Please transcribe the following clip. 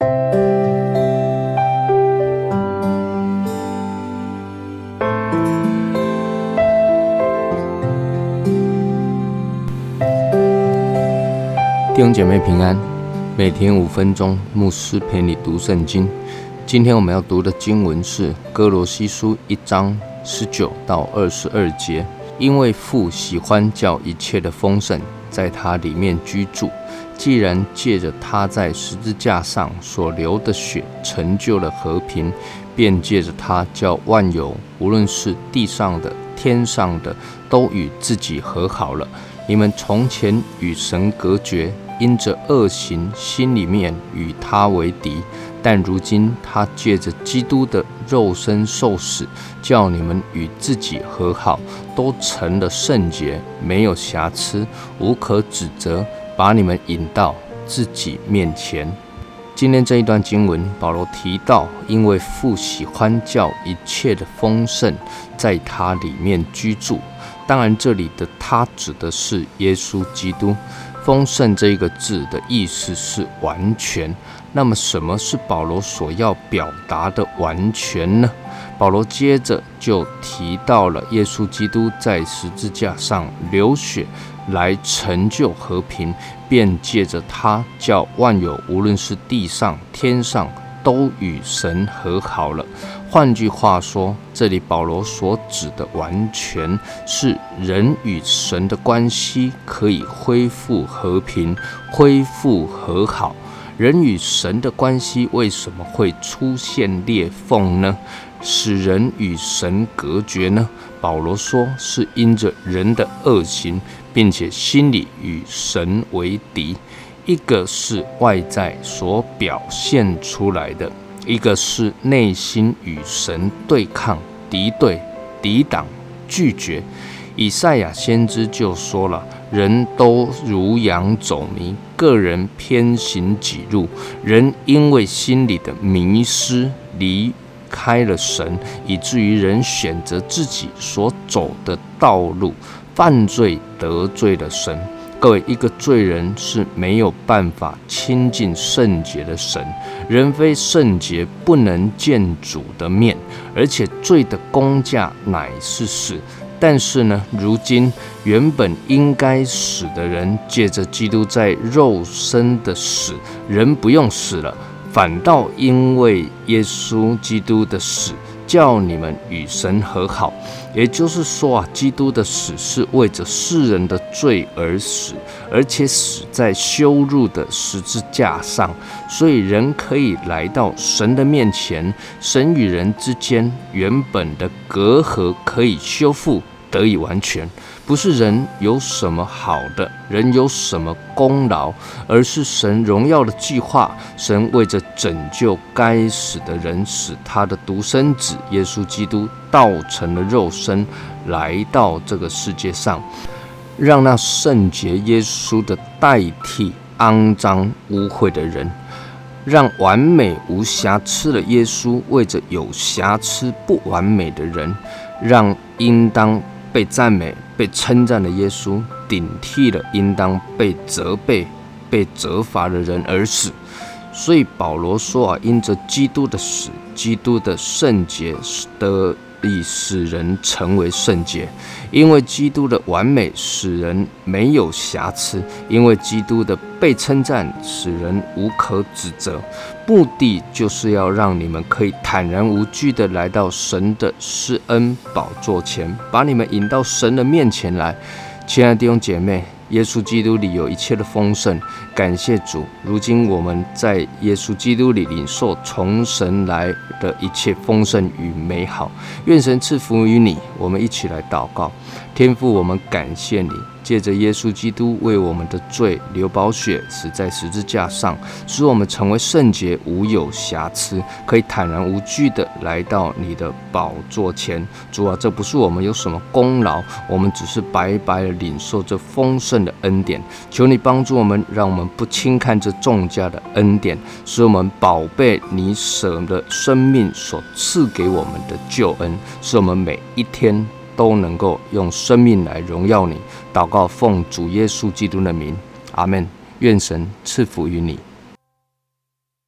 弟兄姐妹平安，每天五分钟，牧师陪你读圣经。今天我们要读的经文是哥罗西书一章十九到二十二节。因为父喜欢叫一切的丰盛在他里面居住，既然借着他在十字架上所流的血成就了和平，便借着他叫万有，无论是地上的、天上的，都与自己和好了。你们从前与神隔绝。因着恶行，心里面与他为敌；但如今他借着基督的肉身受死，叫你们与自己和好，都成了圣洁，没有瑕疵，无可指责，把你们引到自己面前。今天这一段经文，保罗提到，因为父喜欢叫一切的丰盛在他里面居住。当然，这里的他指的是耶稣基督。丰盛这一个字的意思是完全。那么，什么是保罗所要表达的完全呢？保罗接着就提到了耶稣基督在十字架上流血来成就和平，便借着他叫万有，无论是地上天上，都与神和好了。换句话说，这里保罗所指的完全是人与神的关系可以恢复和平、恢复和好。人与神的关系为什么会出现裂缝呢？使人与神隔绝呢？保罗说，是因着人的恶行，并且心里与神为敌。一个是外在所表现出来的。一个是内心与神对抗、敌对、抵挡、拒绝。以赛亚先知就说了：“人都如羊走迷，个人偏行己路。人因为心里的迷失，离开了神，以至于人选择自己所走的道路，犯罪得罪了神。”各位，一个罪人是没有办法亲近圣洁的神，人非圣洁不能见主的面，而且罪的工价乃是死。但是呢，如今原本应该死的人，借着基督在肉身的死，人不用死了，反倒因为耶稣基督的死。叫你们与神和好，也就是说啊，基督的死是为着世人的罪而死，而且死在羞辱的十字架上，所以人可以来到神的面前，神与人之间原本的隔阂可以修复。得以完全，不是人有什么好的，人有什么功劳，而是神荣耀的计划。神为着拯救该死的人，使他的独生子耶稣基督道成了肉身，来到这个世界上，让那圣洁耶稣的代替肮脏污秽的人，让完美无瑕疵的耶稣为着有瑕疵不完美的人，让应当。被赞美、被称赞的耶稣，顶替了应当被责备、被责罚的人而死。所以保罗说啊，因着基督的死，基督的圣洁的。以使人成为圣洁，因为基督的完美使人没有瑕疵，因为基督的被称赞使人无可指责。目的就是要让你们可以坦然无惧地来到神的施恩宝座前，把你们引到神的面前来。亲爱的弟兄姐妹。耶稣基督里有一切的丰盛，感谢主。如今我们在耶稣基督里领受从神来的一切丰盛与美好，愿神赐福于你。我们一起来祷告，天父，我们感谢你。借着耶稣基督为我们的罪流宝血，死在十字架上，使我们成为圣洁，无有瑕疵，可以坦然无惧的来到你的宝座前。主啊，这不是我们有什么功劳，我们只是白白的领受这丰盛的恩典。求你帮助我们，让我们不轻看这众家的恩典，使我们宝贝你舍的生命所赐给我们的救恩，使我们每一天。都能够用生命来荣耀你。祷告，奉主耶稣基督的名，阿门。愿神赐福于你。